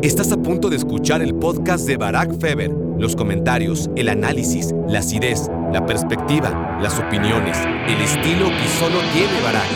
Estás a punto de escuchar el podcast de Barack Feber. Los comentarios, el análisis, la acidez, la perspectiva, las opiniones, el estilo que solo tiene Barack.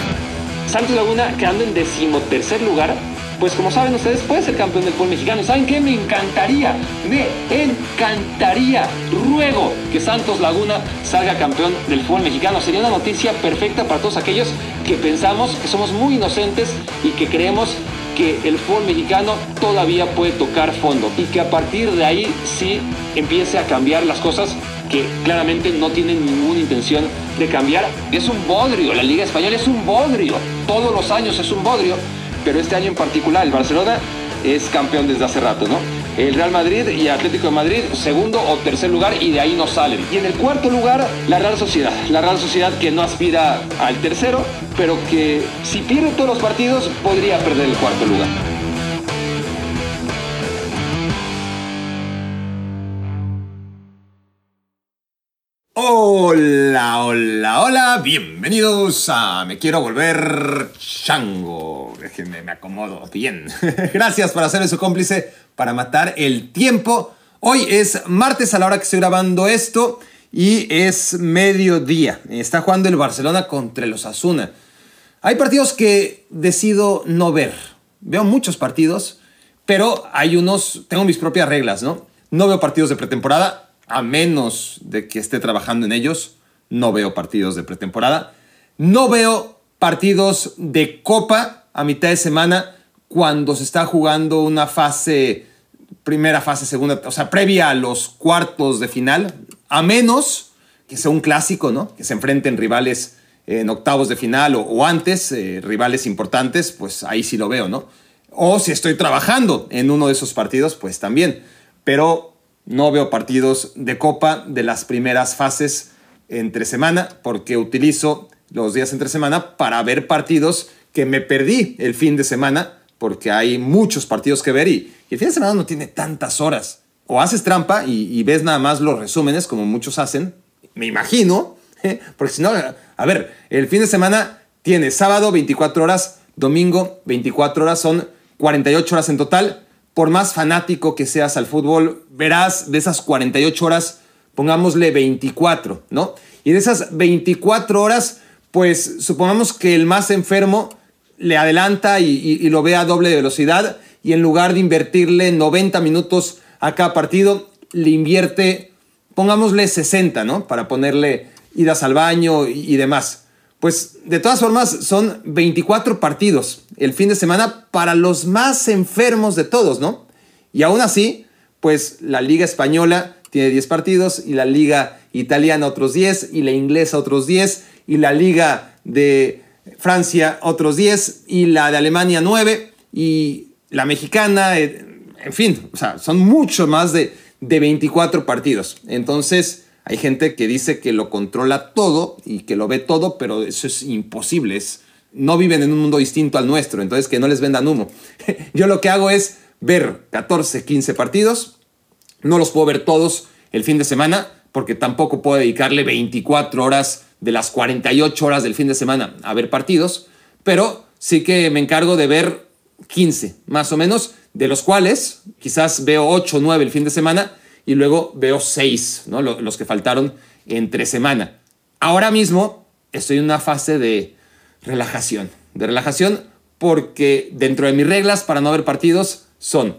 Santos Laguna quedando en decimotercer lugar pues como saben ustedes, puede ser campeón del fútbol mexicano. ¿Saben qué? Me encantaría, me encantaría, ruego que Santos Laguna salga campeón del fútbol mexicano. Sería una noticia perfecta para todos aquellos que pensamos que somos muy inocentes y que creemos que el fútbol mexicano todavía puede tocar fondo y que a partir de ahí sí empiece a cambiar las cosas que claramente no tienen ninguna intención de cambiar. Es un bodrio, la Liga Española es un bodrio, todos los años es un bodrio pero este año en particular el Barcelona es campeón desde hace rato, ¿no? El Real Madrid y Atlético de Madrid, segundo o tercer lugar, y de ahí no salen. Y en el cuarto lugar, la Real Sociedad. La Real Sociedad que no aspira al tercero, pero que si pierde todos los partidos, podría perder el cuarto lugar. Hola, hola, hola, bienvenidos a Me Quiero Volver Chango. Déjenme, me acomodo bien. Gracias por hacerme su cómplice para matar el tiempo. Hoy es martes a la hora que estoy grabando esto y es mediodía. Está jugando el Barcelona contra los Asuna. Hay partidos que decido no ver. Veo muchos partidos, pero hay unos, tengo mis propias reglas, ¿no? No veo partidos de pretemporada, a menos de que esté trabajando en ellos, no veo partidos de pretemporada. No veo partidos de copa a mitad de semana cuando se está jugando una fase, primera fase, segunda, o sea, previa a los cuartos de final, a menos que sea un clásico, ¿no? Que se enfrenten rivales en octavos de final o, antes, eh, rivales importantes, pues ahí sí lo veo, ¿no? O si estoy trabajando en uno de esos partidos, pues también. Pero no veo partidos de copa de las primeras fases entre semana porque utilizo los días entre semana para ver partidos que me perdí el fin de semana porque hay muchos partidos que ver y, el fin de semana no tiene tantas horas. O haces trampa y, ves nada más los resúmenes como muchos hacen, me imagino, porque si no, a ver, el fin de semana tiene sábado 24 horas, domingo 24 horas, son 48 horas en total por más fanático que seas al fútbol, verás de esas 48 horas, pongámosle 24, ¿no? Y de esas 24 horas, pues supongamos que el más enfermo le adelanta y, lo ve a doble velocidad y en lugar de invertirle 90 minutos a cada partido, le invierte, pongámosle 60, ¿no? Para ponerle idas al baño y demás. Pues de todas formas son 24 partidos el fin de semana para los más enfermos de todos, ¿no? Y aún así, pues la Liga Española tiene 10 partidos y la Liga Italiana otros 10 y la Inglesa otros 10 y la Liga de Francia otros 10 y la de Alemania 9 y la mexicana, eh, en fin, o sea, son mucho más de, de 24 partidos. Entonces, hay gente que dice que lo controla todo y que lo ve todo, pero eso es imposible. no viven en un mundo distinto al nuestro, entonces que no les vendan humo. Yo lo que hago es ver 14, 15 partidos. No los puedo ver todos el fin de semana porque tampoco puedo dedicarle 24 horas de las 48 horas del fin de semana a ver partidos, pero sí que me encargo de ver 15 más o menos, de los cuales quizás veo 8 o 9 el fin de semana y luego veo seis, ¿no? los que faltaron entre semana. Ahora mismo estoy en una fase de relajación, de relajación porque dentro de mis reglas para no ver partidos son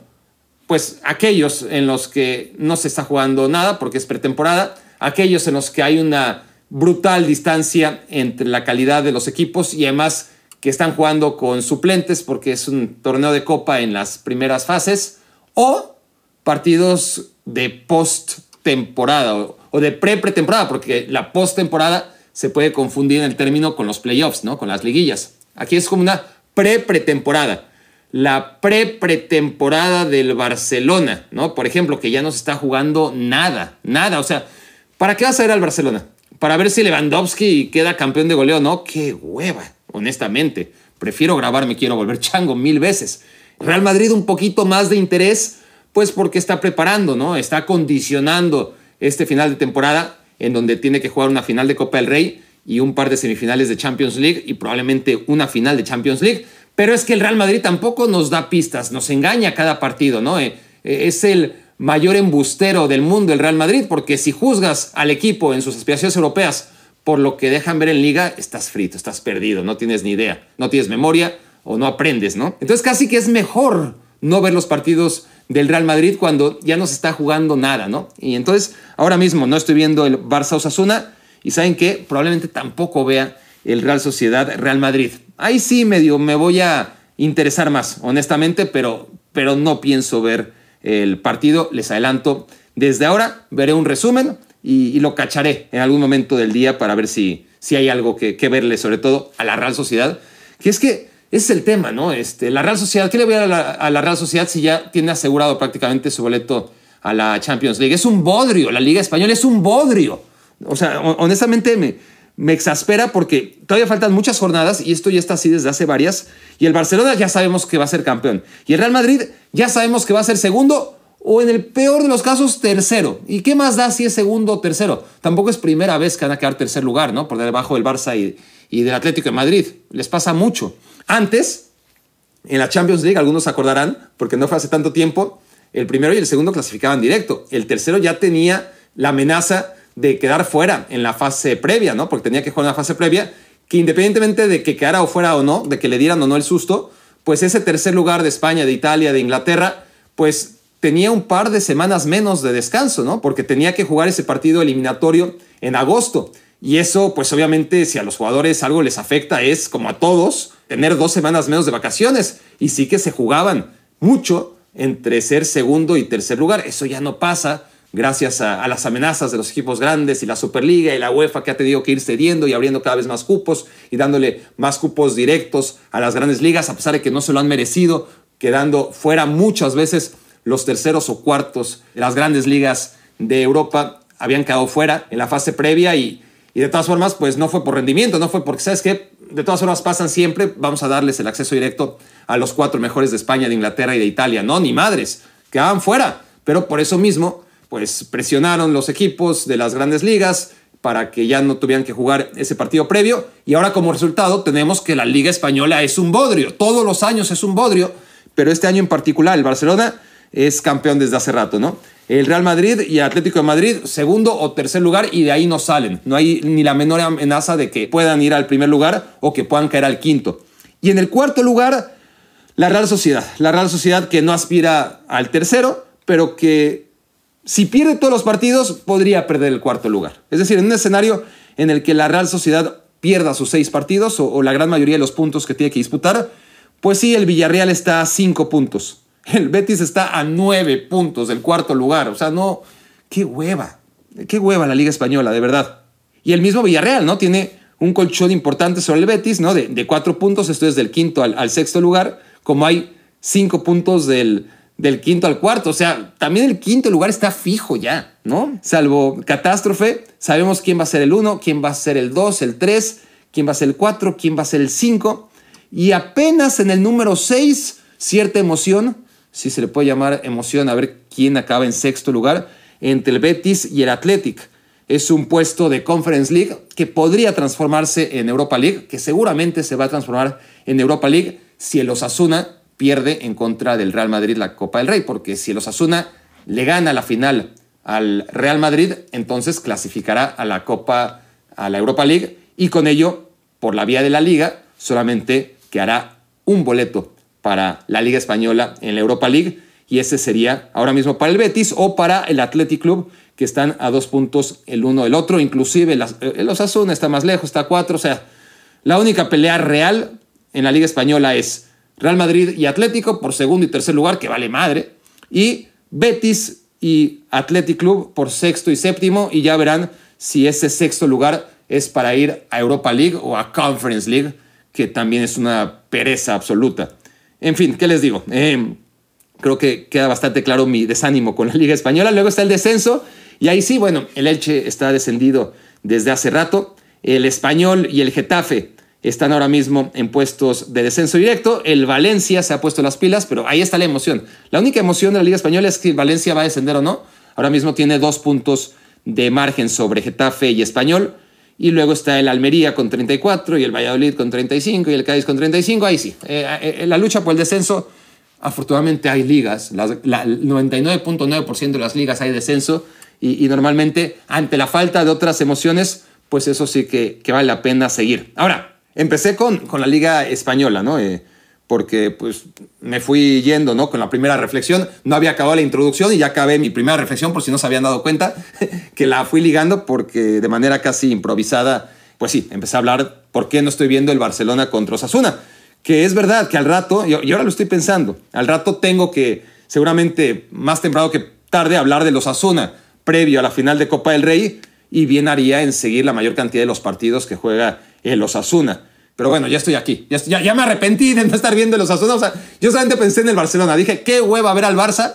pues aquellos en los que no se está jugando nada porque es pretemporada, aquellos en los que hay una brutal distancia entre la calidad de los equipos y además que están jugando con suplentes porque es un torneo de copa en las primeras fases, o partidos de post-temporada o, de pre-pretemporada, porque la post-temporada se puede confundir en el término con los playoffs, ¿no? Con las liguillas. Aquí es como una pre-pretemporada. La pre-pretemporada del Barcelona, ¿no? Por ejemplo, que ya no se está jugando nada, nada. O sea, ¿para qué vas a ir al Barcelona? Para ver si Lewandowski queda campeón de goleo, ¿no? Qué hueva, honestamente. Prefiero grabarme, quiero volver chango mil veces. Real Madrid un poquito más de interés pues porque está preparando, ¿no? Está condicionando este final de temporada en donde tiene que jugar una final de Copa del Rey y un par de semifinales de Champions League y probablemente una final de Champions League Pero es que el Real Madrid tampoco nos da pistas, nos engaña cada partido, ¿no? Eh, eh, es el mayor embustero del mundo el Real Madrid, porque si juzgas al equipo en sus aspiraciones europeas por lo que dejan ver en liga, estás frito, estás perdido, no tienes ni idea, no tienes memoria o no aprendes, ¿no? Entonces casi que es mejor no ver los partidos del Real Madrid cuando ya no se está jugando nada, ¿no? Y entonces ahora mismo no estoy viendo el Barça Osasuna y saben que probablemente tampoco vea el Real Sociedad Real Madrid. Ahí sí medio me voy a interesar más, honestamente, pero, pero no pienso ver el partido, les adelanto. Desde ahora veré un resumen y, lo cacharé en algún momento del día para ver si, si hay algo que, verle, sobre todo a la Real Sociedad. Que es que ese es el tema, ¿no? Este, la Real Sociedad, ¿qué le voy a dar a la, Real Sociedad si ya tiene asegurado prácticamente su boleto a la Champions League? Es un bodrio, la Liga Española es un bodrio. O sea, honestamente me, me exaspera porque todavía faltan muchas jornadas y esto ya está así desde hace varias. Y el Barcelona ya sabemos que va a ser campeón. Y el Real Madrid ya sabemos que va a ser segundo o en el peor de los casos tercero. ¿Y qué más da si es segundo o tercero? Tampoco es primera vez que van a quedar tercer lugar, ¿no? Por debajo del Barça y, y del Atlético de Madrid. Les pasa mucho. Antes, en la Champions League, algunos acordarán, porque no fue hace tanto tiempo, el primero y el segundo clasificaban directo. El tercero ya tenía la amenaza de quedar fuera en la fase previa, ¿no? Porque tenía que jugar en la fase previa, que independientemente de que quedara o fuera o no, de que le dieran o no el susto, pues ese tercer lugar de España, de Italia, de Inglaterra, pues tenía un par de semanas menos de descanso, ¿no? Porque tenía que jugar ese partido eliminatorio en agosto. Y eso, pues obviamente, si a los jugadores algo les afecta, es como a todos, tener dos semanas menos de vacaciones. Y sí que se jugaban mucho entre ser segundo y tercer lugar. Eso ya no pasa gracias a, las amenazas de los equipos grandes y la Superliga y la UEFA que ha tenido que ir cediendo y abriendo cada vez más cupos y dándole más cupos directos a las grandes ligas, a pesar de que no se lo han merecido, quedando fuera muchas veces los terceros o cuartos de las grandes ligas de Europa habían quedado fuera en la fase previa y, y de todas formas, pues no fue por rendimiento, no fue porque, ¿sabes qué? De todas formas pasan siempre, vamos a darles el acceso directo a los cuatro mejores de España, de Inglaterra y de Italia. No, ni madres, quedaban fuera. Pero por eso mismo pues presionaron los equipos de las grandes ligas para que ya no tuvieran que jugar ese partido previo. Y ahora como resultado tenemos que la Liga Española es un bodrio. Todos los años es un bodrio, pero este año en particular el Barcelona es campeón desde hace rato, ¿no? El Real Madrid y Atlético de Madrid, segundo o tercer lugar, y de ahí no salen. No hay ni la menor amenaza de que puedan ir al primer lugar o que puedan caer al quinto. Y en el cuarto lugar, la Real Sociedad. La Real Sociedad que no aspira al tercero, pero que si pierde todos los partidos, podría perder el cuarto lugar. Es decir, en un escenario en el que la Real Sociedad pierda sus seis partidos o, la gran mayoría de los puntos que tiene que disputar, pues sí, el Villarreal está a cinco puntos. El Betis está a nueve puntos del cuarto lugar. O sea, no, qué hueva. Qué hueva la Liga Española, de verdad. Y el mismo Villarreal, ¿no? Tiene un colchón importante sobre el Betis, ¿no? De, cuatro puntos, esto es del quinto al sexto lugar, como hay cinco puntos del, del quinto al cuarto. O sea, también el quinto lugar está fijo ya, ¿no? Salvo catástrofe, sabemos quién va a ser el uno, quién va a ser el dos, el tres, quién va a ser el cuatro, quién va a ser el cinco. Y apenas en el número seis, cierta emoción, si se le puede llamar emoción, a ver quién acaba en sexto lugar, entre el Betis y el Athletic. Es un puesto de Conference League que podría transformarse en Europa League, que seguramente se va a transformar en Europa League si el Osasuna pierde en contra del Real Madrid la Copa del Rey, porque si el Osasuna le gana la final al Real Madrid, entonces clasificará a la Copa, a la Europa League, y con ello, por la vía de la liga, solamente quedará un boleto para la Liga Española en la Europa League, y ese sería ahora mismo para el Betis o para el Athletic Club, que están a dos puntos el uno del otro, inclusive el Osasuna está más lejos, está a cuatro, o sea, la única pelea real en la Liga Española es Real Madrid y Atlético por segundo y tercer lugar, que vale madre. Y Betis y Athletic Club por sexto y séptimo. Y ya verán si ese sexto lugar es para ir a Europa League o a Conference League, que también es una pereza absoluta. En fin, ¿qué les digo? Eh, creo que queda bastante claro mi desánimo con la Liga Española. Luego está el descenso. Y ahí sí, bueno, el Elche está descendido desde hace rato. El Español y el Getafe están ahora mismo en puestos de descenso directo. El Valencia se ha puesto las pilas, pero ahí está la emoción. La única emoción de la Liga Española es que Valencia va a descender o no. Ahora mismo tiene dos puntos de margen sobre Getafe y Español. Y luego está el Almería con 34 y el Valladolid con 35 y el Cádiz con 35. Ahí sí, eh, eh, la lucha por el descenso, afortunadamente hay ligas, el 99.9% de las ligas hay descenso y, normalmente ante la falta de otras emociones, pues eso sí que, que vale la pena seguir. Ahora, empecé con, con la liga española, ¿no? Eh, porque pues me fui yendo, ¿no? Con la primera reflexión, no había acabado la introducción y ya acabé mi primera reflexión por si no se habían dado cuenta, que la fui ligando porque de manera casi improvisada, pues sí, empecé a hablar por qué no estoy viendo el Barcelona contra Osasuna, que es verdad que al rato, y ahora lo estoy pensando, al rato tengo que seguramente más temprano que tarde hablar de los Osasuna previo a la final de Copa del Rey y bien haría en seguir la mayor cantidad de los partidos que juega el Osasuna. Pero bueno, ya estoy aquí. Ya, ya, me arrepentí de no estar viendo los Asuna. O sea, yo solamente pensé en el Barcelona. Dije, qué hueva ver al Barça.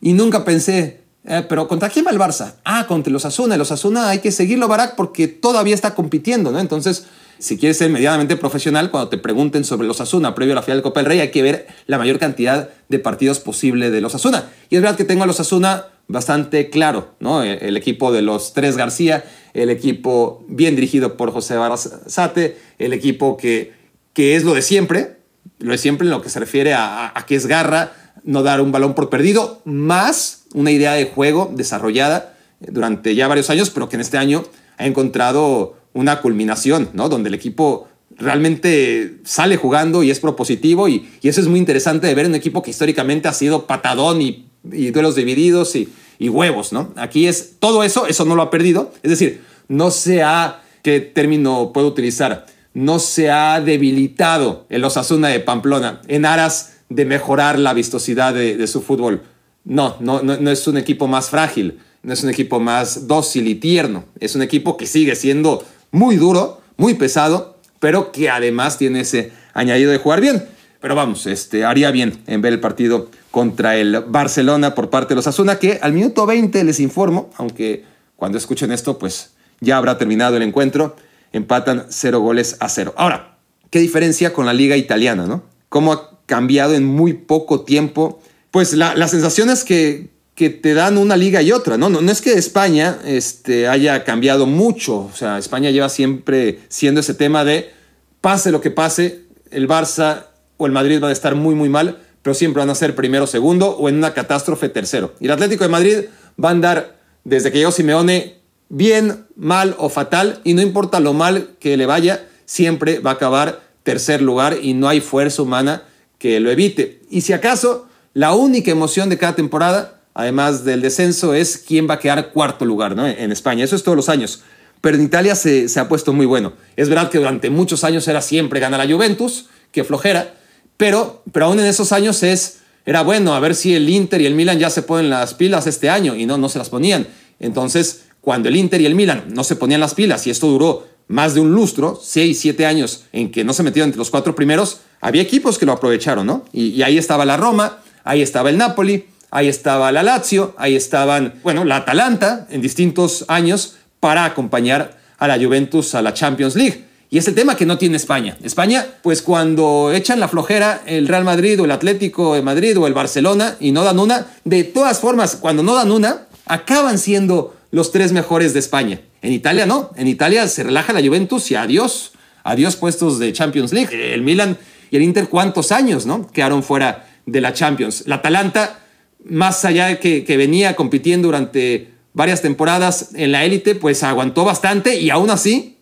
Y nunca pensé, eh, pero ¿contra quién va el Barça? Ah, contra los Asuna. Los Asuna hay que seguirlo, Barak, porque todavía está compitiendo, ¿no? Entonces, si quieres ser medianamente profesional, cuando te pregunten sobre los Asuna previo a la final de Copa del Rey, hay que ver la mayor cantidad de partidos posible de los Asuna. Y es verdad que tengo a los Asuna bastante claro, ¿no? El, equipo de los tres García, el equipo bien dirigido por José Barazate, el equipo que, que es lo de siempre, lo de siempre en lo que se refiere a, a, que es garra, no dar un balón por perdido, más una idea de juego desarrollada durante ya varios años, pero que en este año ha encontrado una culminación, ¿no? Donde el equipo realmente sale jugando y es propositivo y, y eso es muy interesante de ver un equipo que históricamente ha sido patadón y y duelos divididos y, huevos, ¿no? Aquí es todo eso, eso no lo ha perdido. Es decir, no se ha, ¿qué término puedo utilizar? No se ha debilitado el Osasuna de Pamplona en aras de mejorar la vistosidad de, su fútbol. No, no, no, no es un equipo más frágil, no es un equipo más dócil y tierno. Es un equipo que sigue siendo muy duro, muy pesado, pero que además tiene ese añadido de jugar bien. Pero vamos, este, haría bien en ver el partido contra el Barcelona por parte de los Asuna, que al minuto 20 les informo, aunque cuando escuchen esto, pues ya habrá terminado el encuentro, empatan 0 goles a 0. Ahora, ¿qué diferencia con la liga italiana, no? ¿Cómo ha cambiado en muy poco tiempo? Pues la, las sensaciones que, que te dan una liga y otra, ¿no? No, no es que España este, haya cambiado mucho, o sea, España lleva siempre siendo ese tema de pase lo que pase, el Barça o el Madrid va a estar muy, muy mal, pero siempre van a ser primero, segundo o en una catástrofe tercero. Y el Atlético de Madrid va a andar desde que llegó Simeone bien, mal o fatal, y no importa lo mal que le vaya, siempre va a acabar tercer lugar y no hay fuerza humana que lo evite. Y si acaso, la única emoción de cada temporada, además del descenso, es quién va a quedar cuarto lugar ¿no? en España. Eso es todos los años. Pero en Italia se, se ha puesto muy bueno. Es verdad que durante muchos años era siempre ganar la Juventus, que flojera, pero, pero aún en esos años es, era bueno, a ver si el Inter y el Milan ya se ponen las pilas este año y no, no se las ponían. Entonces, cuando el Inter y el Milan no se ponían las pilas y esto duró más de un lustro, seis, siete años en que no se metieron entre los cuatro primeros, había equipos que lo aprovecharon, ¿no? Y, y ahí estaba la Roma, ahí estaba el Napoli, ahí estaba la Lazio, ahí estaban, bueno, la Atalanta en distintos años para acompañar a la Juventus a la Champions League. Y es el tema que no tiene España. España, pues cuando echan la flojera el Real Madrid o el Atlético de Madrid o el Barcelona y no dan una, de todas formas, cuando no dan una, acaban siendo los tres mejores de España. En Italia no, en Italia se relaja la Juventus y adiós, adiós puestos de Champions League. El Milan y el Inter, ¿cuántos años, no? Quedaron fuera de la Champions. La Atalanta, más allá de que, venía compitiendo durante varias temporadas en la élite, pues aguantó bastante y aún así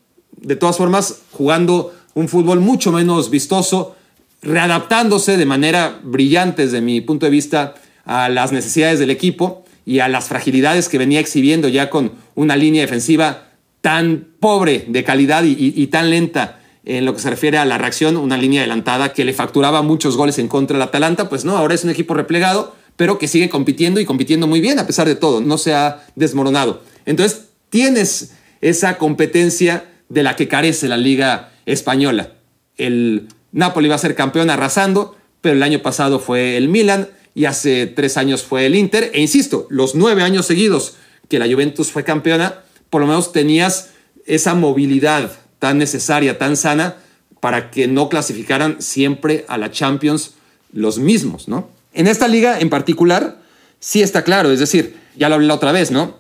de todas formas, jugando un fútbol mucho menos vistoso, readaptándose de manera brillante desde mi punto de vista a las necesidades del equipo y a las fragilidades que venía exhibiendo ya con una línea defensiva tan pobre de calidad y, tan lenta en lo que se refiere a la reacción, una línea adelantada que le facturaba muchos goles en contra del Atalanta, pues no, ahora es un equipo replegado, pero que sigue compitiendo y compitiendo muy bien a pesar de todo, no se ha desmoronado. Entonces, tienes esa competencia de la que carece la liga española. El Napoli va a ser campeón arrasando, pero el año pasado fue el Milan y hace tres años fue el Inter. E insisto, los nueve años seguidos que la Juventus fue campeona, por lo menos tenías esa movilidad tan necesaria, tan sana, para que no clasificaran siempre a la Champions los mismos, ¿no? En esta liga en particular, sí está claro, es decir, ya lo hablé la otra vez, ¿no?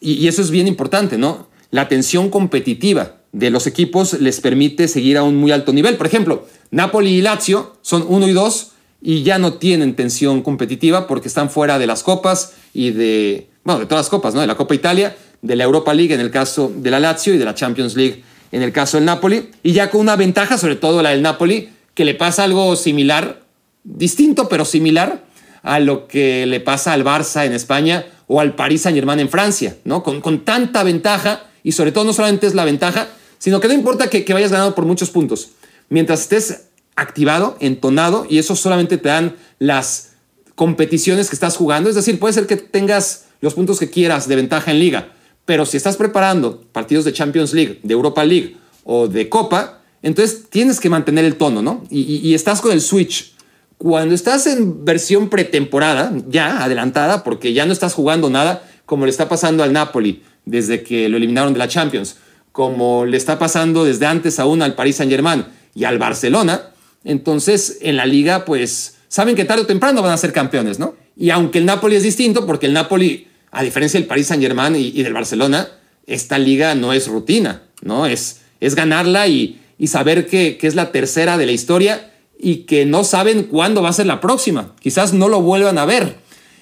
Y, y eso es bien importante, ¿no? La tensión competitiva de los equipos les permite seguir a un muy alto nivel. Por ejemplo, Napoli y Lazio son 1 y 2 y ya no tienen tensión competitiva porque están fuera de las copas y de, bueno, de todas las copas, ¿no? De la Copa Italia, de la Europa League en el caso de la Lazio y de la Champions League en el caso del Napoli. Y ya con una ventaja, sobre todo la del Napoli, que le pasa algo similar, distinto pero similar a lo que le pasa al Barça en España o al Paris Saint Germain en Francia, ¿no? Con, con tanta ventaja y sobre todo no solamente es la ventaja, sino que no importa que, que vayas ganando por muchos puntos. Mientras estés activado, entonado, y eso solamente te dan las competiciones que estás jugando. Es decir, puede ser que tengas los puntos que quieras de ventaja en liga, pero si estás preparando partidos de Champions League, de Europa League o de Copa, entonces tienes que mantener el tono, ¿no? Y, estás con el switch. Cuando estás en versión pretemporada, ya adelantada, porque ya no estás jugando nada, como le está pasando al Napoli desde que lo eliminaron de la Champions, como le está pasando desde antes aún al Paris Saint Germain y al Barcelona, entonces, en la liga, pues saben que tarde o temprano van a ser campeones, ¿no? Y aunque el Napoli es distinto, porque el Napoli, a diferencia del Paris Saint-Germain y, del Barcelona, esta liga no es rutina, ¿no? Es, es ganarla y, saber que, que es la tercera de la historia y que no saben cuándo va a ser la próxima. Quizás no lo vuelvan a ver.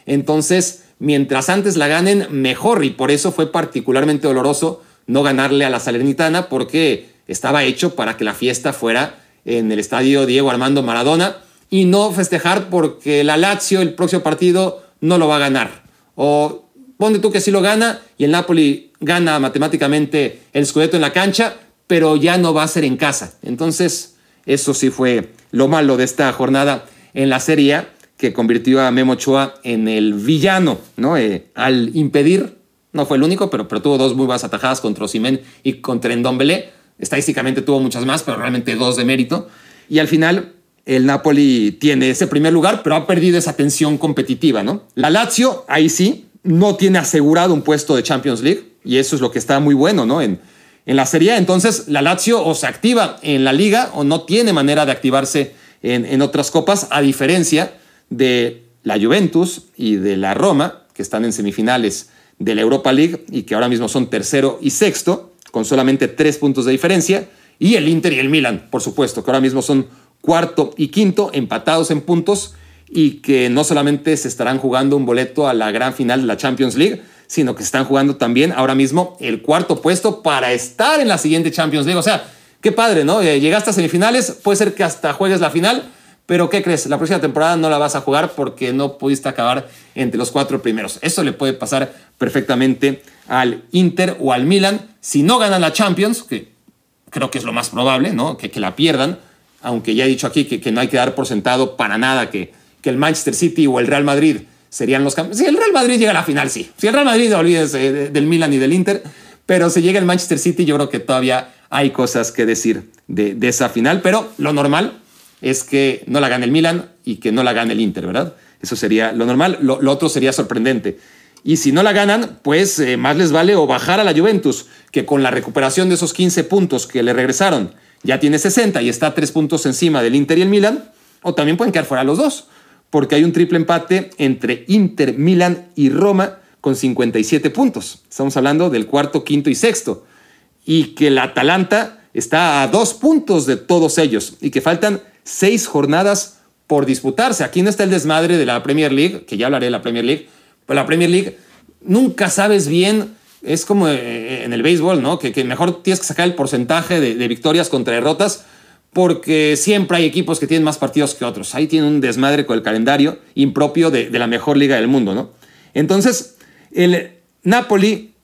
Entonces, mientras antes la ganen, mejor. Y por eso fue particularmente doloroso no ganarle a la Salernitana, porque estaba hecho para que la fiesta fuera en el estadio Diego Armando Maradona y no festejar porque la Lazio el próximo partido no lo va a ganar. O ponte tú que sí lo gana y el Napoli gana matemáticamente el Scudetto en la cancha, pero ya no va a ser en casa. Entonces, eso sí fue lo malo de esta jornada en la Serie A, que convirtió a Memo Ochoa en el villano, ¿no? Eh, al impedir, no fue el único, pero, pero tuvo dos muy buenas atajadas contra Osimen y contra Endombele Estadísticamente tuvo muchas más, pero realmente dos de mérito. Y al final, el Napoli tiene ese primer lugar, pero ha perdido esa tensión competitiva, ¿no? La Lazio, ahí sí, no tiene asegurado un puesto de Champions League, y eso es lo que está muy bueno, ¿no? En, en la Serie Entonces, la Lazio o se activa en la Liga o no tiene manera de activarse en, en otras copas, a diferencia de la Juventus y de la Roma, que están en semifinales de la Europa League y que ahora mismo son tercero y sexto con solamente tres puntos de diferencia. Y el Inter y el Milan, por supuesto, que ahora mismo son cuarto y quinto, empatados en puntos y que no solamente se estarán jugando un boleto a la gran final de la Champions League, sino que están jugando también ahora mismo el cuarto puesto para estar en la siguiente Champions League. O sea, qué padre, ¿no? Eh, llegaste a semifinales, puede ser que hasta juegues la final, pero ¿qué crees? La próxima temporada no la vas a jugar porque no pudiste acabar entre los cuatro primeros. Eso le puede pasar perfectamente al Inter o al Milan si no ganan la Champions, que creo que es lo más probable, ¿no? Que, que la pierdan, aunque ya he dicho aquí que, que, no hay que dar por sentado para nada que, que el Manchester City o el Real Madrid serían los campeones. Si el Real Madrid llega a la final, sí. Si el Real Madrid, olvídese del Milan y del Inter, pero si llega el Manchester City, yo creo que todavía hay cosas que decir de, de esa final, pero lo normal es que no la gane el Milan y que no la gane el Inter, ¿verdad? Eso sería lo normal. Lo, otro sería sorprendente. Y si no la ganan, pues eh, más les vale o bajar a la Juventus, que con la recuperación de esos 15 puntos que le regresaron, ya tiene 60 y está 3 puntos encima del Inter y el Milan, o también pueden quedar fuera los dos, porque hay un triple empate entre Inter, Milan y Roma con 57 puntos. Estamos hablando del cuarto, quinto y sexto. Y que la Atalanta está a dos puntos de todos ellos y que faltan seis jornadas por disputarse. Aquí no está el desmadre de la Premier League, que ya hablaré de la Premier League, pero la Premier League nunca sabes bien, es como eh, en el béisbol, ¿no? Que, mejor tienes que sacar el porcentaje de, victorias contra derrotas, porque siempre hay equipos que tienen más partidos que otros. Ahí tiene un desmadre con el calendario impropio de, de la mejor liga del mundo, ¿no? Entonces, el Napoli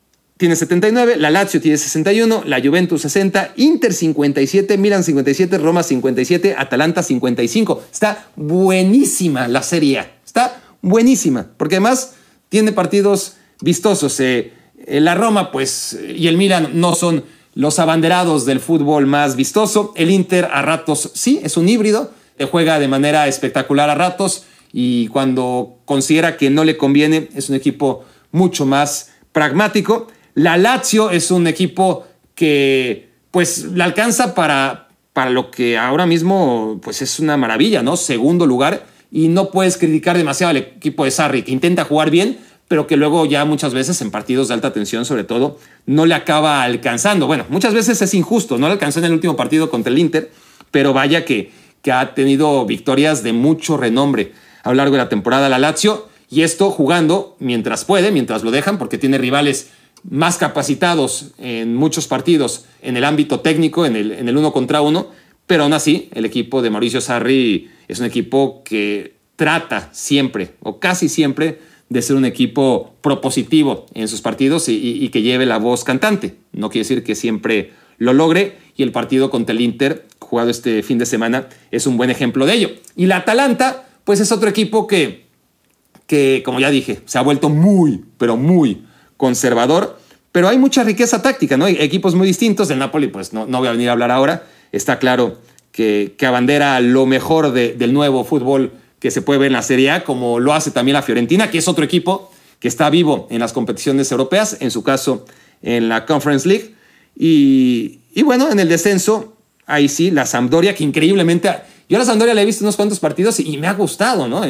tiene 79, la Lazio tiene 61, la Juventus 60, Inter 57, Milan 57, Roma 57, Atalanta 55. Está buenísima la Serie Está buenísima, porque además tiene partidos vistosos. Eh, eh, la Roma, pues, y el Milan no son los abanderados del fútbol más vistoso. El Inter a ratos sí, es un híbrido, juega de manera espectacular a ratos y cuando considera que no le conviene es un equipo mucho más pragmático. La Lazio es un equipo que pues le alcanza para, para lo que ahora mismo pues es una maravilla, ¿no? Segundo lugar y no puedes criticar demasiado al equipo de Sarri, que intenta jugar bien, pero que luego ya muchas veces en partidos de alta tensión, sobre todo, no le acaba alcanzando. Bueno, muchas veces es injusto, no le alcanzó en el último partido contra el Inter, pero vaya que, que ha tenido victorias de mucho renombre a lo largo de la temporada la Lazio, y esto jugando mientras puede, mientras lo dejan, porque tiene rivales más capacitados en muchos partidos en el ámbito técnico, en el, en el uno contra uno, pero aún así el equipo de Mauricio Sarri es un equipo que trata siempre, o casi siempre, de ser un equipo propositivo en sus partidos y, que lleve la voz cantante. No quiere decir que siempre lo logre y el partido contra el Inter, jugado este fin de semana, es un buen ejemplo de ello. Y la Atalanta, pues es otro equipo que, que como ya dije, se ha vuelto muy, pero muy conservador, pero hay mucha riqueza táctica, ¿no? Hay equipos muy distintos. del Napoli, pues no, no voy a venir a hablar ahora. Está claro que, que abandera lo mejor del nuevo fútbol que se puede ver en la Serie A, como lo hace también la Fiorentina, que es otro equipo que está vivo en las competiciones europeas, en su caso en la Conference League. Y, bueno, en el descenso, ahí sí, la Sampdoria, que increíblemente, yo a la Sampdoria le he visto unos cuantos partidos y, me ha gustado, ¿no?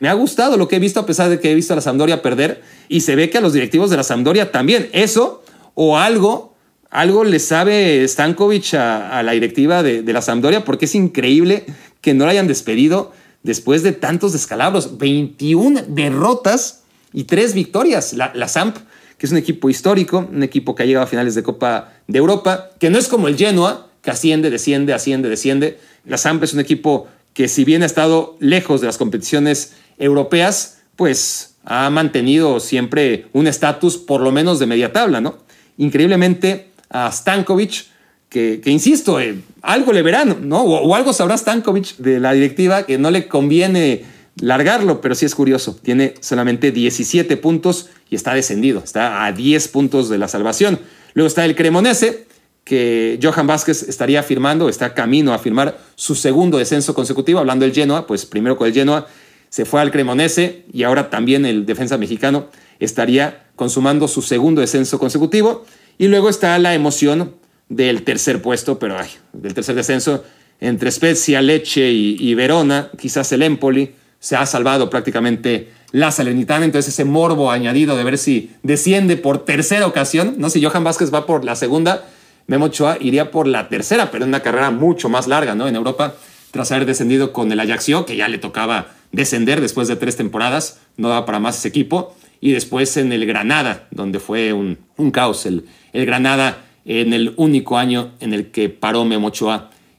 Me ha gustado lo que he visto a pesar de que he visto a la Sampdoria perder y se ve que a los directivos de la Sampdoria también. Eso o algo, algo le sabe Stankovic a, la directiva de, de la Sampdoria porque es increíble que no la hayan despedido después de tantos descalabros. 21 derrotas y 3 victorias. La, la, Samp, que es un equipo histórico, un equipo que ha llegado a finales de Copa de Europa, que no es como el Genoa, que asciende, desciende, asciende, desciende. La Samp es un equipo que si bien ha estado lejos de las competiciones europeas, pues ha mantenido siempre un estatus por lo menos de media tabla, ¿no? Increíblemente a Stankovic que, insisto, eh, algo le verán, ¿no? O, algo sabrá Stankovic de la directiva que no le conviene largarlo, pero sí es curioso. Tiene solamente 17 puntos y está descendido, está a 10 puntos de la salvación. Luego está el Cremonese, que Johan Vázquez estaría firmando, está camino a firmar su segundo descenso consecutivo, hablando del Genoa, pues primero con el Genoa se fue al Cremonese y ahora también el defensa mexicano estaría consumando su segundo descenso consecutivo. Y luego está la emoción del tercer puesto, pero ay, del tercer descenso, entre Spezia, Leche y, Verona, quizás el Empoli, se ha salvado prácticamente la Salernitana, entonces ese morbo añadido de ver si desciende por tercera ocasión, no si Johan Vázquez va por la segunda, Memo Ochoa iría por la tercera, pero en una carrera mucho más larga, ¿no? En Europa, tras haber descendido con el Ajaxio, que ya le tocaba descender después de tres temporadas, no daba para más ese equipo, y después en el Granada, donde fue un, caos el, el Granada en el único año en el que paró Memo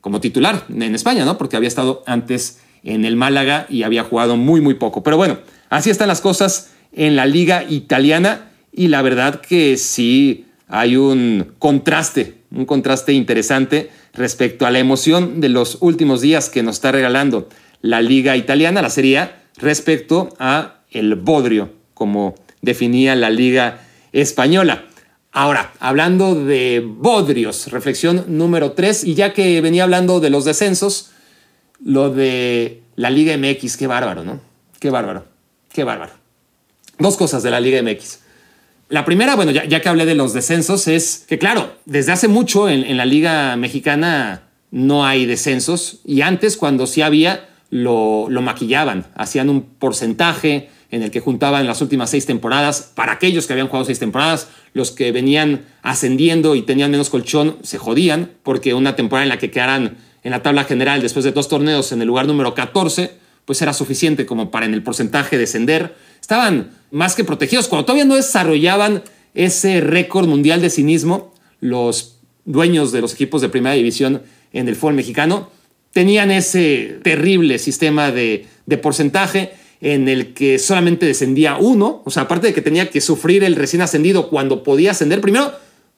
como titular en España, ¿no? Porque había estado antes en el Málaga y había jugado muy, muy poco. Pero bueno, así están las cosas en la liga italiana y la verdad que sí hay un contraste, un contraste interesante respecto a la emoción de los últimos días que nos está regalando la liga italiana, la Serie respecto a el bodrio, como definía la liga española. Ahora, hablando de Bodrios, reflexión número 3, y ya que venía hablando de los descensos, lo de la Liga MX, qué bárbaro, ¿no? Qué bárbaro, qué bárbaro. Dos cosas de la Liga MX. La primera, bueno, ya, que hablé de los descensos, es que claro, desde hace mucho en, la Liga Mexicana no hay descensos, y antes cuando sí había, lo, lo maquillaban, hacían un porcentaje, en el que juntaban las últimas seis temporadas. Para aquellos que habían jugado seis temporadas, los que venían ascendiendo y tenían menos colchón se jodían, porque una temporada en la que quedaran en la tabla general después de dos torneos en el lugar número 14, pues era suficiente como para en el porcentaje descender. Estaban más que protegidos. Cuando todavía no desarrollaban ese récord mundial de cinismo, los dueños de los equipos de primera división en el fútbol mexicano tenían ese terrible sistema de, de porcentaje en el que solamente descendía uno, o sea, aparte de que tenía que sufrir el recién ascendido cuando podía ascender, primero,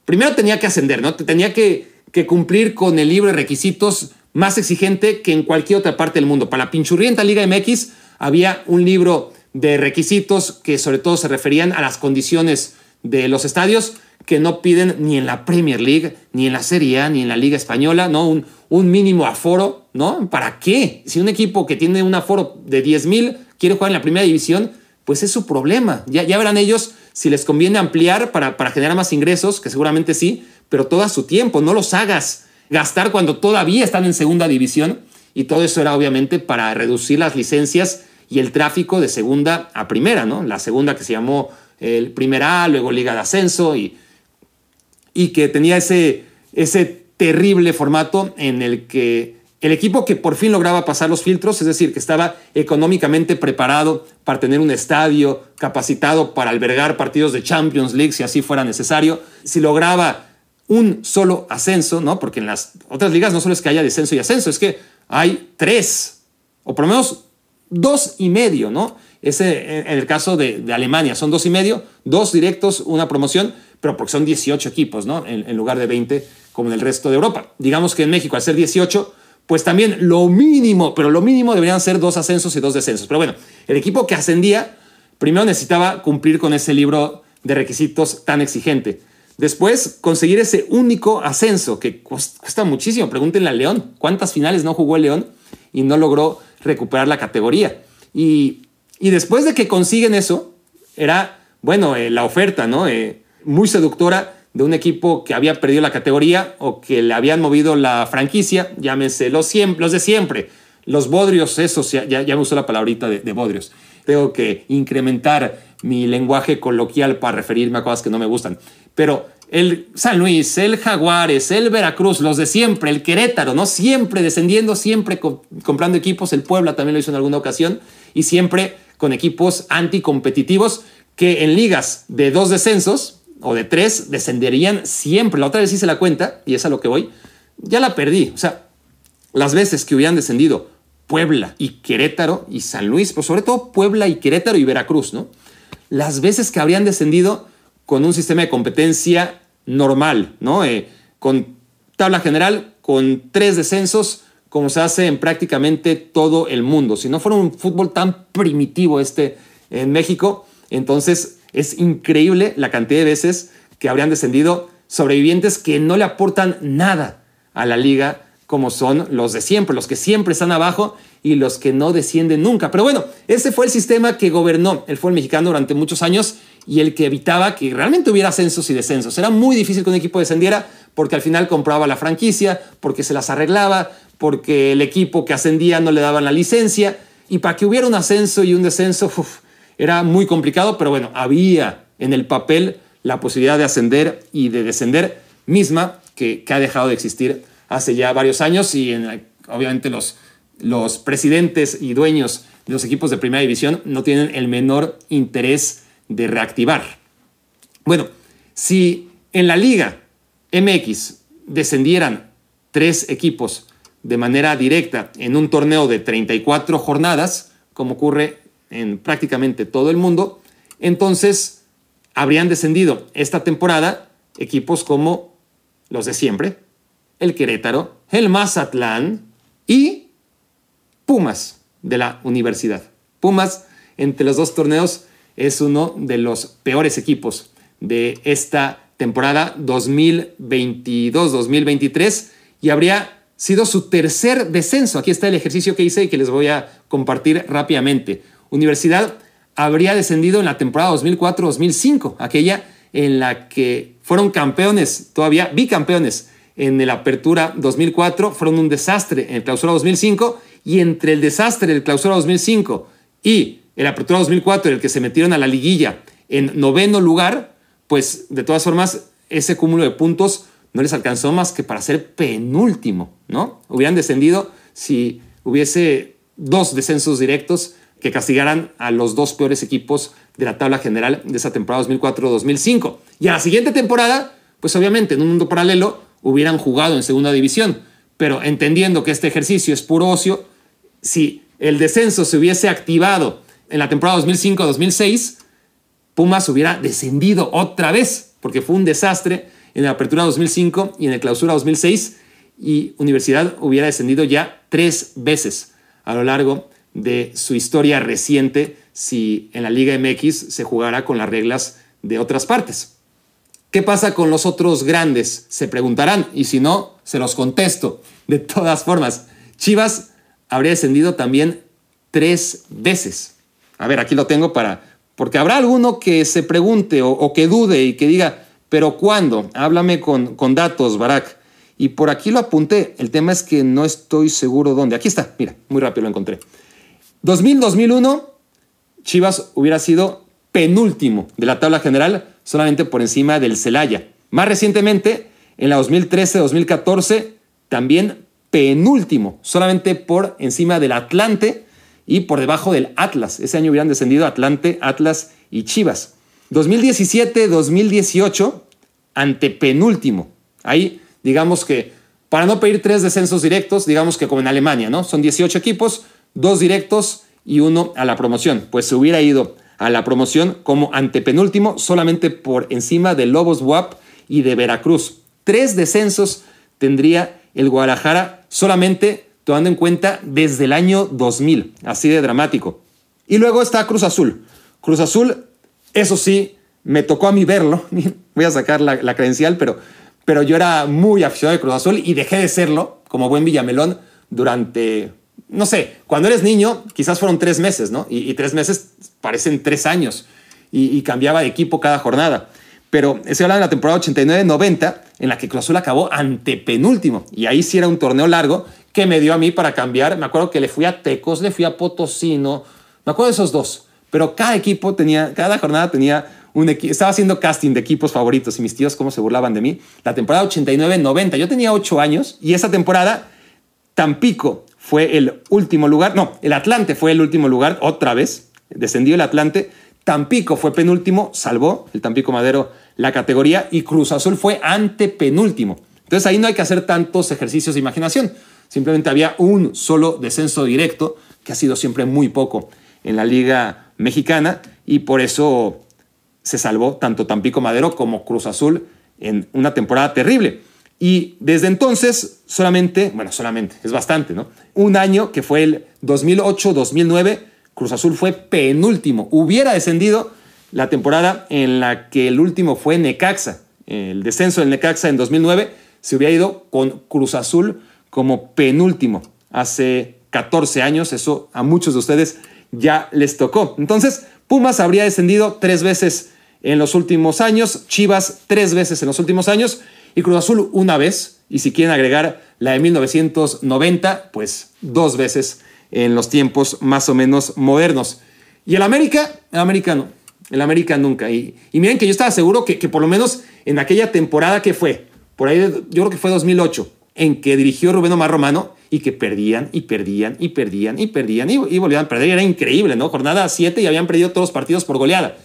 primero tenía que ascender, ¿no? Tenía que, que cumplir con el libro de requisitos más exigente que en cualquier otra parte del mundo. Para la pinchurrienta Liga MX había un libro de requisitos que sobre todo se referían a las condiciones de los estadios que no piden ni en la Premier League, ni en la Serie A, ni en la Liga Española, ¿no? Un, un mínimo aforo, ¿no? ¿Para qué? Si un equipo que tiene un aforo de 10 mil quiere jugar en la primera división, pues es su problema. Ya, ya verán ellos si les conviene ampliar para, para generar más ingresos, que seguramente sí, pero todo a su tiempo, no los hagas gastar cuando todavía están en segunda división. Y todo eso era obviamente para reducir las licencias y el tráfico de segunda a primera, ¿no? La segunda que se llamó el primer A, luego Liga de Ascenso y, y que tenía ese, ese terrible formato en el que el equipo que por fin lograba pasar los filtros, es decir, que estaba económicamente preparado para tener un estadio capacitado para albergar partidos de Champions League si así fuera necesario, si lograba un solo ascenso, ¿no? Porque en las otras ligas no solo es que haya descenso y ascenso, es que hay tres, o por lo menos dos y medio, ¿no? Ese en el caso de, Alemania son dos y medio, dos directos, una promoción, pero porque son 18 equipos, ¿no? En, lugar de 20 como en el resto de Europa. Digamos que en México, al ser 18, pues también lo mínimo, pero lo mínimo deberían ser dos ascensos y dos descensos. Pero bueno, el equipo que ascendía primero necesitaba cumplir con ese libro de requisitos tan exigente. Después, conseguir ese único ascenso que cuesta muchísimo. Pregúntenle a León, ¿cuántas finales no jugó el León y no logró recuperar la categoría? Y, después de que consiguen eso, era, bueno, eh, la oferta, ¿no? Eh, muy seductora de un equipo que había perdido la categoría o que le habían movido la franquicia, llámense los, los de siempre, los bodrios, esos, ya, ya, me usó la palabrita de, de, bodrios. Tengo que incrementar mi lenguaje coloquial para referirme a cosas que no me gustan. Pero el San Luis, el Jaguares, el Veracruz, los de siempre, el Querétaro, ¿no? Siempre descendiendo, siempre comprando equipos, el Puebla también lo hizo en alguna ocasión, y siempre con equipos anticompetitivos que en ligas de dos descensos, o de tres descenderían siempre. La otra vez hice la cuenta, y es a lo que voy, ya la perdí. O sea, las veces que hubieran descendido Puebla y Querétaro y San Luis, pero sobre todo Puebla y Querétaro y Veracruz, ¿no? Las veces que habrían descendido con un sistema de competencia normal, ¿no? Eh, con tabla general, con tres descensos, como se hace en prácticamente todo el mundo. Si no fuera un fútbol tan primitivo este en México, entonces es increíble la cantidad de veces que habrían descendido sobrevivientes que no le aportan nada a la liga, como son los de siempre, los que siempre están abajo y los que no descienden nunca. Pero bueno, ese fue el sistema que gobernó el fútbol mexicano durante muchos años y el que evitaba que realmente hubiera ascensos y descensos. Era muy difícil que un equipo descendiera porque al final compraba la franquicia, porque se las arreglaba, porque el equipo que ascendía no le daban la licencia y para que hubiera un ascenso y un descenso, era muy complicado, pero bueno, había en el papel la posibilidad de ascender y de descender misma que, ha dejado de existir hace ya varios años y obviamente los, los presidentes y dueños de los equipos de primera división no tienen el menor interés de reactivar. Bueno, si en la liga MX descendieran tres equipos de manera directa en un torneo de 34 jornadas, como ocurre en prácticamente todo el mundo, entonces habrían descendido esta temporada equipos como los de siempre, el Querétaro, el Mazatlán y Pumas de la universidad. Pumas entre los dos torneos es uno de los peores equipos de esta temporada 2022-2023 y habría sido su tercer descenso. Aquí está el ejercicio que hice y que les voy a compartir rápidamente. Universidad habría descendido en la temporada 2004-2005, aquella en la que fueron campeones, todavía bicampeones en la Apertura 2004, fueron un desastre en el Clausura 2005 y entre el desastre del Clausura 2005 y el Apertura 2004, en el que se metieron a la liguilla en noveno lugar, pues de todas formas ese cúmulo de puntos no les alcanzó más que para ser penúltimo, ¿no? Hubieran descendido si hubiese dos descensos directos que castigaran a los dos peores equipos de la tabla general de esa temporada 2004-2005. Y a la siguiente temporada, pues obviamente en un mundo paralelo hubieran jugado en segunda división, pero entendiendo que este ejercicio es puro ocio, si el descenso se hubiese activado en la temporada 2005-2006, Pumas hubiera descendido otra vez, porque fue un desastre en la apertura 2005 y en el clausura 2006, y Universidad hubiera descendido ya tres veces a lo largo de su historia reciente si en la Liga MX se jugara con las reglas de otras partes. ¿Qué pasa con los otros grandes? Se preguntarán y si no, se los contesto. De todas formas, Chivas habría descendido también tres veces. A ver, aquí lo tengo para... Porque habrá alguno que se pregunte o, que dude y que diga, pero ¿cuándo? Háblame con, con datos, Barak. Y por aquí lo apunté. El tema es que no estoy seguro dónde. Aquí está, mira, muy rápido lo encontré. 2000-2001, Chivas hubiera sido penúltimo de la tabla general, solamente por encima del Celaya. Más recientemente, en la 2013-2014, también penúltimo, solamente por encima del Atlante y por debajo del Atlas. Ese año hubieran descendido Atlante, Atlas y Chivas. 2017-2018, antepenúltimo. Ahí, digamos que, para no pedir tres descensos directos, digamos que como en Alemania, ¿no? Son 18 equipos, dos directos y uno a la promoción. Pues se hubiera ido a la promoción como antepenúltimo, solamente por encima de Lobos WAP y de Veracruz. Tres descensos tendría el Guadalajara solamente tomando en cuenta desde el año 2000, así de dramático. Y luego está Cruz Azul. Cruz Azul, eso sí, me tocó a mí verlo. Voy a sacar la, credencial, pero, pero yo era muy aficionado de Cruz Azul y dejé de serlo como buen Villamelón durante, no sé, cuando eres niño, quizás fueron tres meses, ¿no? Y, tres meses parecen tres años y cambiaba de equipo cada jornada pero estoy hablando de la temporada 89-90, en la que Cruz Azul acabó antepenúltimo. Y ahí sí era un torneo largo que me dio a mí para cambiar. Me acuerdo que le fui a Tecos, le fui a Potosino, me acuerdo de esos dos. Pero cada equipo tenía, cada jornada tenía un equipo. Estaba haciendo casting de equipos favoritos y mis tíos cómo se burlaban de mí. La temporada 89-90, yo tenía 8 años y esa temporada Tampico fue el último lugar. No, el Atlante fue el último lugar otra vez. Descendió el Atlante. Tampico fue penúltimo, salvó el Tampico Madero la categoría y Cruz Azul fue antepenúltimo. Entonces ahí no hay que hacer tantos ejercicios de imaginación. Simplemente había un solo descenso directo, que ha sido siempre muy poco en la Liga Mexicana, y por eso se salvó tanto Tampico Madero como Cruz Azul en una temporada terrible. Y desde entonces, solamente, bueno, solamente, es bastante, ¿no? Un año que fue el 2008-2009, Cruz Azul fue penúltimo. Hubiera descendido la temporada en la que el último fue Necaxa. El descenso del Necaxa en 2009 se hubiera ido con Cruz Azul como penúltimo. Hace 14 años, eso a muchos de ustedes ya les tocó. Entonces, Pumas habría descendido tres veces en los últimos años, Chivas tres veces en los últimos años y Cruz Azul una vez. Y si quieren agregar la de 1990, pues dos veces en los tiempos más o menos modernos. Y el América, el América no el América nunca. Y, y miren que yo estaba seguro que, que, por lo menos en aquella temporada que fue, por ahí yo creo que fue 2008, en que dirigió Rubén Omar Romano y que perdían y perdían y perdían y perdían y, y volvían a perder. Era increíble, ¿no? Jornada 7 y habían perdido todos los partidos por goleada.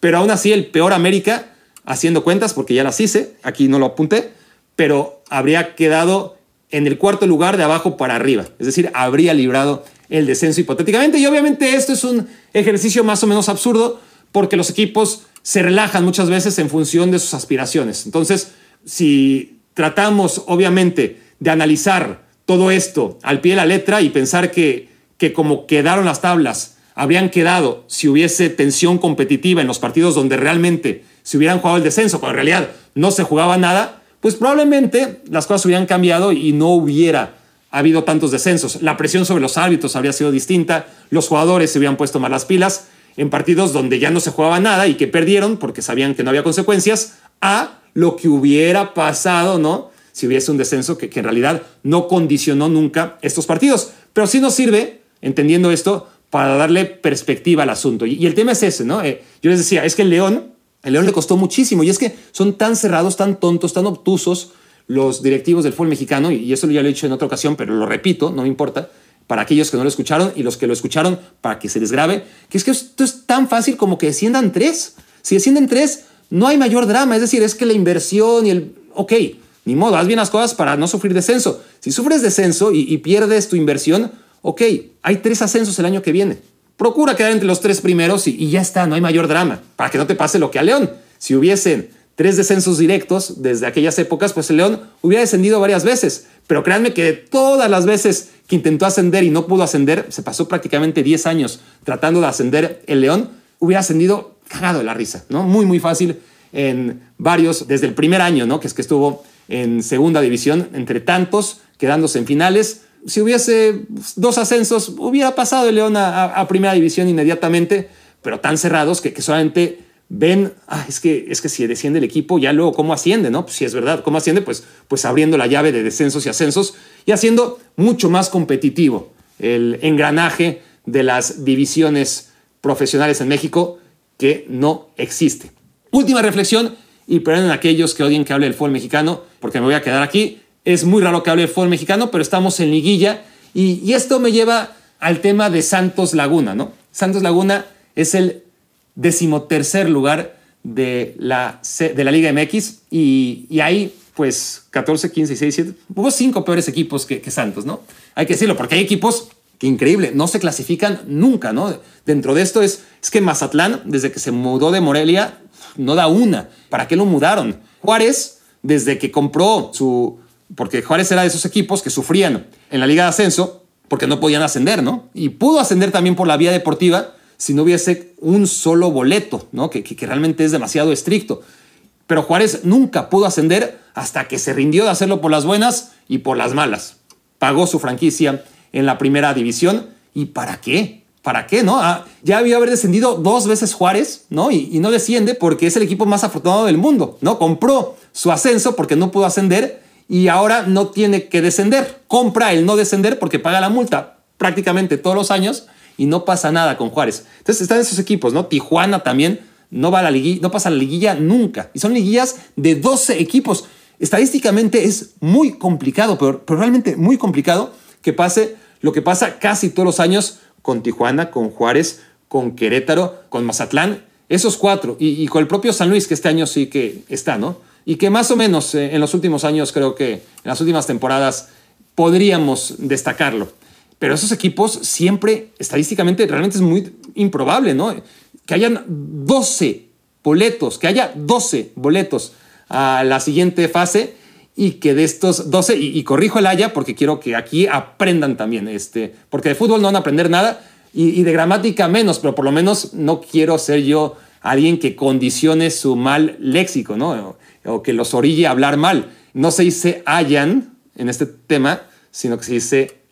Pero aún así el peor América, haciendo cuentas, porque ya las hice, aquí no lo apunté, pero habría quedado en el cuarto lugar de abajo para arriba. Es decir, habría librado el descenso hipotéticamente. Y obviamente esto es un ejercicio más o menos absurdo, porque los equipos se relajan muchas veces en función de sus aspiraciones. Entonces, si tratamos obviamente de analizar todo esto al pie de la letra y pensar que, que como quedaron las tablas, habrían quedado si hubiese tensión competitiva en los partidos donde realmente se hubieran jugado el descenso, cuando en realidad no se jugaba nada, pues probablemente las cosas hubieran cambiado y no hubiera habido tantos descensos. La presión sobre los árbitros habría sido distinta, los jugadores se hubieran puesto más las pilas en partidos donde ya no se jugaba nada y que perdieron porque sabían que no había consecuencias, a lo que hubiera pasado, ¿no? Si hubiese un descenso que, en realidad no condicionó nunca estos partidos. Pero sí nos sirve, entendiendo esto, para darle perspectiva al asunto. Y, el tema es ese, ¿no? Eh, yo les decía, es que el León, el León le costó muchísimo y es que son tan cerrados, tan tontos, tan obtusos los directivos del fútbol mexicano, y eso ya lo he dicho en otra ocasión, pero lo repito, no me importa, para aquellos que no lo escucharon y los que lo escucharon para que se les grabe, que es que esto es tan fácil como que desciendan tres. Si descienden tres, no hay mayor drama. Es decir, es que la inversión y el... Ok, ni modo, haz bien las cosas para no sufrir descenso. Si sufres descenso y, pierdes tu inversión, ok, hay tres ascensos el año que viene. Procura quedar entre los tres primeros y, y ya está, no hay mayor drama, para que no te pase lo que a León. Si hubiesen tres descensos directos desde aquellas épocas, pues el León hubiera descendido varias veces. Pero créanme que todas las veces que intentó ascender y no pudo ascender, se pasó prácticamente 10 años tratando de ascender el León, hubiera ascendido cagado de la risa, ¿no? Muy, muy fácil en varios, desde el primer año, ¿no? Que es que estuvo en segunda división, entre tantos, quedándose en finales. Si hubiese dos ascensos, hubiera pasado el León a, primera división inmediatamente, pero tan cerrados que, que solamente ven, ah, es, que, es que si desciende el equipo, ya luego cómo asciende, ¿no? Pues si es verdad, ¿cómo asciende? Pues, pues abriendo la llave de descensos y ascensos y haciendo mucho más competitivo el engranaje de las divisiones profesionales en México, que no existe. Última reflexión, y perdonen aquellos que odien que hable del fútbol mexicano, porque me voy a quedar aquí. Es muy raro que hable del fútbol mexicano, pero estamos en liguilla. Y, y esto me lleva al tema de Santos Laguna, ¿no? Santos Laguna es el decimotercer lugar de la, de la Liga MX y, y pues 14, 15, 16, 17, hubo cinco peores equipos que, que, Santos, ¿no? Hay que decirlo, porque hay equipos que increíble, no se clasifican nunca, ¿no? Dentro de esto es, es que Mazatlán, desde que se mudó de Morelia, no da una. ¿Para qué lo mudaron? Juárez, desde que compró su... Porque Juárez era de esos equipos que sufrían en la Liga de Ascenso porque no podían ascender, ¿no? Y pudo ascender también por la vía deportiva si no hubiese un solo boleto, ¿no? Que, que, realmente es demasiado estricto. Pero Juárez nunca pudo ascender hasta que se rindió de hacerlo por las buenas y por las malas. Pagó su franquicia en la primera división. ¿Y para qué? ¿Para qué, no? Ah, ya había haber descendido dos veces Juárez, ¿no? Y, y, no desciende porque es el equipo más afortunado del mundo, ¿no? Compró su ascenso porque no pudo ascender y ahora no tiene que descender. Compra el no descender porque paga la multa prácticamente todos los años y no pasa nada con Juárez. Entonces están esos equipos, ¿no? Tijuana también no va a la liguilla, no pasa a la liguilla nunca. Y son liguillas de 12 equipos. Estadísticamente es muy complicado, pero, pero realmente muy complicado que pase lo que pasa casi todos los años con Tijuana, con Juárez, con Querétaro, con Mazatlán, esos cuatro, y, con el propio San Luis, que este año sí que está, ¿no? Y que más o menos eh, en los últimos años, creo que en las últimas temporadas, podríamos destacarlo. Pero esos equipos siempre, estadísticamente, realmente es muy improbable, ¿no? Que hayan 12 boletos, que haya 12 boletos a la siguiente fase y que de estos 12, y, corrijo el haya porque quiero que aquí aprendan también, este, porque de fútbol no van a aprender nada y, de gramática menos, pero por lo menos no quiero ser yo alguien que condicione su mal léxico, ¿no? O, o que los orille a hablar mal. No se dice hayan en este tema, sino que se dice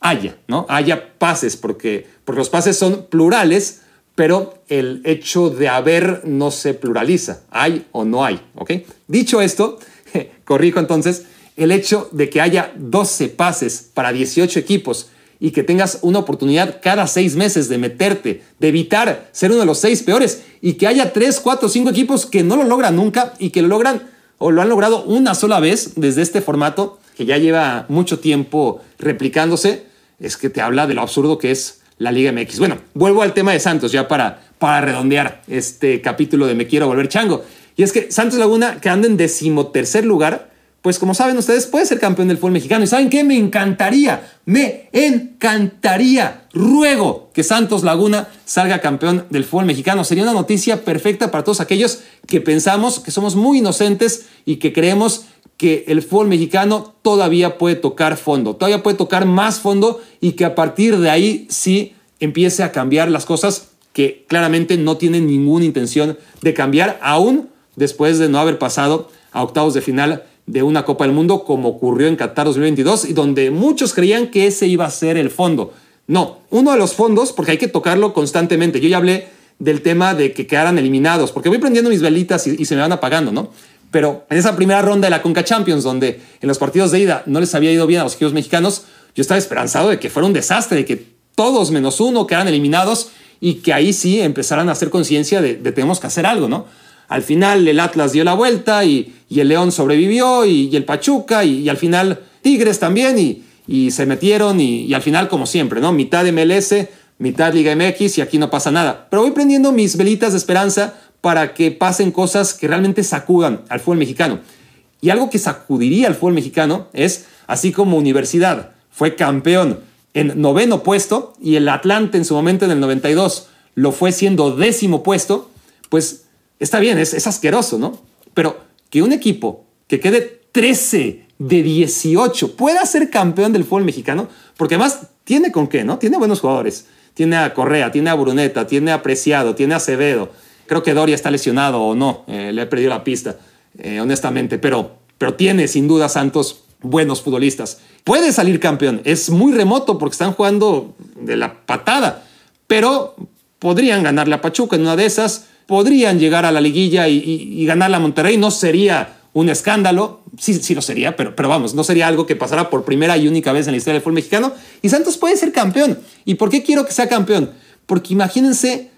haya, ¿no? Haya pases, porque, los pases son plurales, pero el hecho de haber no se pluraliza. Hay o no hay, ¿ok? Dicho esto, corrijo entonces, el hecho de que haya 12 pases para 18 equipos y que tengas una oportunidad cada seis meses de meterte, de evitar ser uno de los seis peores y que haya 3, 4, 5 equipos que no lo logran nunca y que lo logran o lo han logrado una sola vez desde este formato que ya lleva mucho tiempo replicándose, es que te habla de lo absurdo que es la Liga MX. Bueno, vuelvo al tema de Santos ya para, para redondear este capítulo de Me Quiero Volver Chango. Y es que Santos Laguna, que anda en decimotercer lugar, pues como saben ustedes, puede ser campeón del fútbol mexicano. ¿Y saben qué? Me encantaría, me encantaría, ruego que Santos Laguna salga campeón del fútbol mexicano. Sería una noticia perfecta para todos aquellos que pensamos que somos muy inocentes y que creemos que el fútbol mexicano todavía puede tocar fondo, todavía puede tocar más fondo y que a partir de ahí sí empiece a cambiar las cosas que claramente no tienen ninguna intención de cambiar, aún después de no haber pasado a octavos de final de una Copa del Mundo como ocurrió en Qatar 2022 y donde muchos creían que ese iba a ser el fondo. No, uno de los fondos, porque hay que tocarlo constantemente. Yo ya hablé del tema de que quedaran eliminados, porque voy prendiendo mis velitas y, y se me van apagando, ¿no? Pero en esa primera ronda de la Conca Champions, donde en los partidos de ida no les había ido bien a los equipos mexicanos, yo estaba esperanzado de que fuera un desastre, de que todos menos uno quedaran eliminados y que ahí sí empezaran a hacer conciencia de, de, tenemos que hacer algo, ¿no? Al final el Atlas dio la vuelta y, el León sobrevivió y, el Pachuca y, y, al final Tigres también y, y se metieron y, al final como siempre, ¿no? Mitad MLS, mitad Liga MX y aquí no pasa nada. Pero voy prendiendo mis velitas de esperanza para que pasen cosas que realmente sacudan al fútbol mexicano. Y algo que sacudiría al fútbol mexicano es, así como Universidad fue campeón en noveno puesto y el Atlante en su momento en el 92 lo fue siendo décimo puesto, pues está bien, es, asqueroso, ¿no? Pero que un equipo que quede 13 de 18 pueda ser campeón del fútbol mexicano, porque además tiene con qué, ¿no? Tiene buenos jugadores. Tiene a Correa, tiene a Bruneta, tiene a Preciado, tiene a Acevedo. Creo que Doria está lesionado o no, eh, le he perdido la pista, eh, honestamente, pero, pero tiene sin duda Santos buenos futbolistas. Puede salir campeón, es muy remoto porque están jugando de la patada, pero podrían ganarle a Pachuca en una de esas, podrían llegar a la liguilla y, y, y ganarle a Monterrey, no sería un escándalo, sí, sí lo sería, pero, pero vamos, no sería algo que pasara por primera y única vez en la historia del fútbol mexicano, y Santos puede ser campeón. ¿Y por qué quiero que sea campeón? Porque imagínense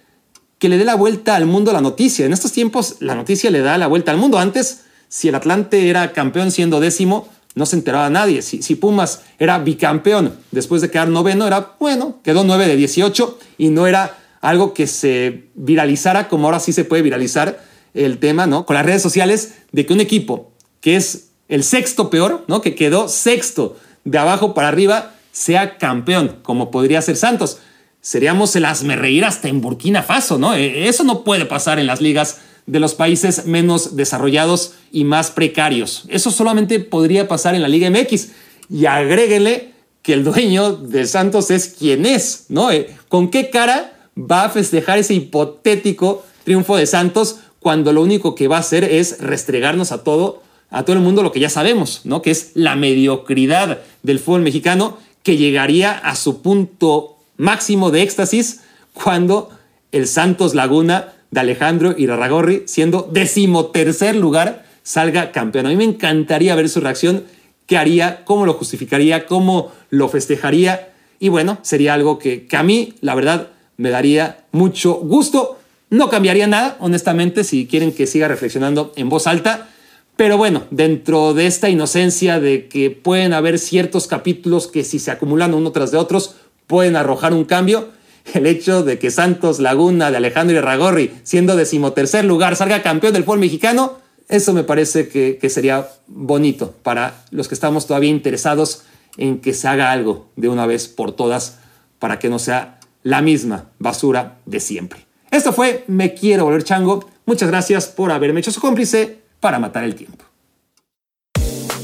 que le dé la vuelta al mundo la noticia. En estos tiempos la noticia le da la vuelta al mundo. Antes, si el Atlante era campeón siendo décimo, no se enteraba nadie. Si, si, Pumas era bicampeón después de quedar noveno, era bueno, quedó 9 de 18 y no era algo que se viralizara como ahora sí se puede viralizar el tema, ¿no? Con las redes sociales de que un equipo que es el sexto peor, ¿no? Que quedó sexto de abajo para arriba, sea campeón, como podría ser Santos. Seríamos el asmerreír hasta en Burkina Faso, ¿no? E, eso no puede pasar en las ligas de los países menos desarrollados y más precarios. Eso solamente podría pasar en la Liga MX. Y agréguenle que el dueño de Santos es quien es, ¿no? Eh, ¿Con qué cara va a festejar ese hipotético triunfo de Santos cuando lo único que va a hacer es restregarnos a todo, a todo el mundo lo que ya sabemos, ¿no? Que es la mediocridad del fútbol mexicano que llegaría a su punto máximo de éxtasis cuando el Santos Laguna de Alejandro Irarragorri, siendo decimotercer lugar, salga campeón. A mí me encantaría ver su reacción, qué haría, cómo lo justificaría, cómo lo festejaría. Y bueno, sería algo que, que a mí, la verdad, me daría mucho gusto. No cambiaría nada, honestamente, si quieren que siga reflexionando en voz alta. Pero bueno, dentro de esta inocencia de que pueden haber ciertos capítulos que si se acumulan uno tras de otros pueden arrojar un cambio, el hecho de que Santos Laguna de Alejandro Ragorri, siendo decimotercer lugar, salga campeón del fútbol mexicano, eso me parece que, que sería bonito para los que estamos todavía interesados en que se haga algo de una vez por todas para que no sea la misma basura de siempre. Esto fue Me Quiero Volver Chango. Muchas gracias por haberme hecho su cómplice para matar el tiempo.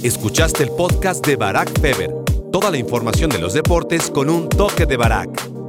Escuchaste el podcast de Barack Feber. Toda la información de los deportes con un toque de Barack.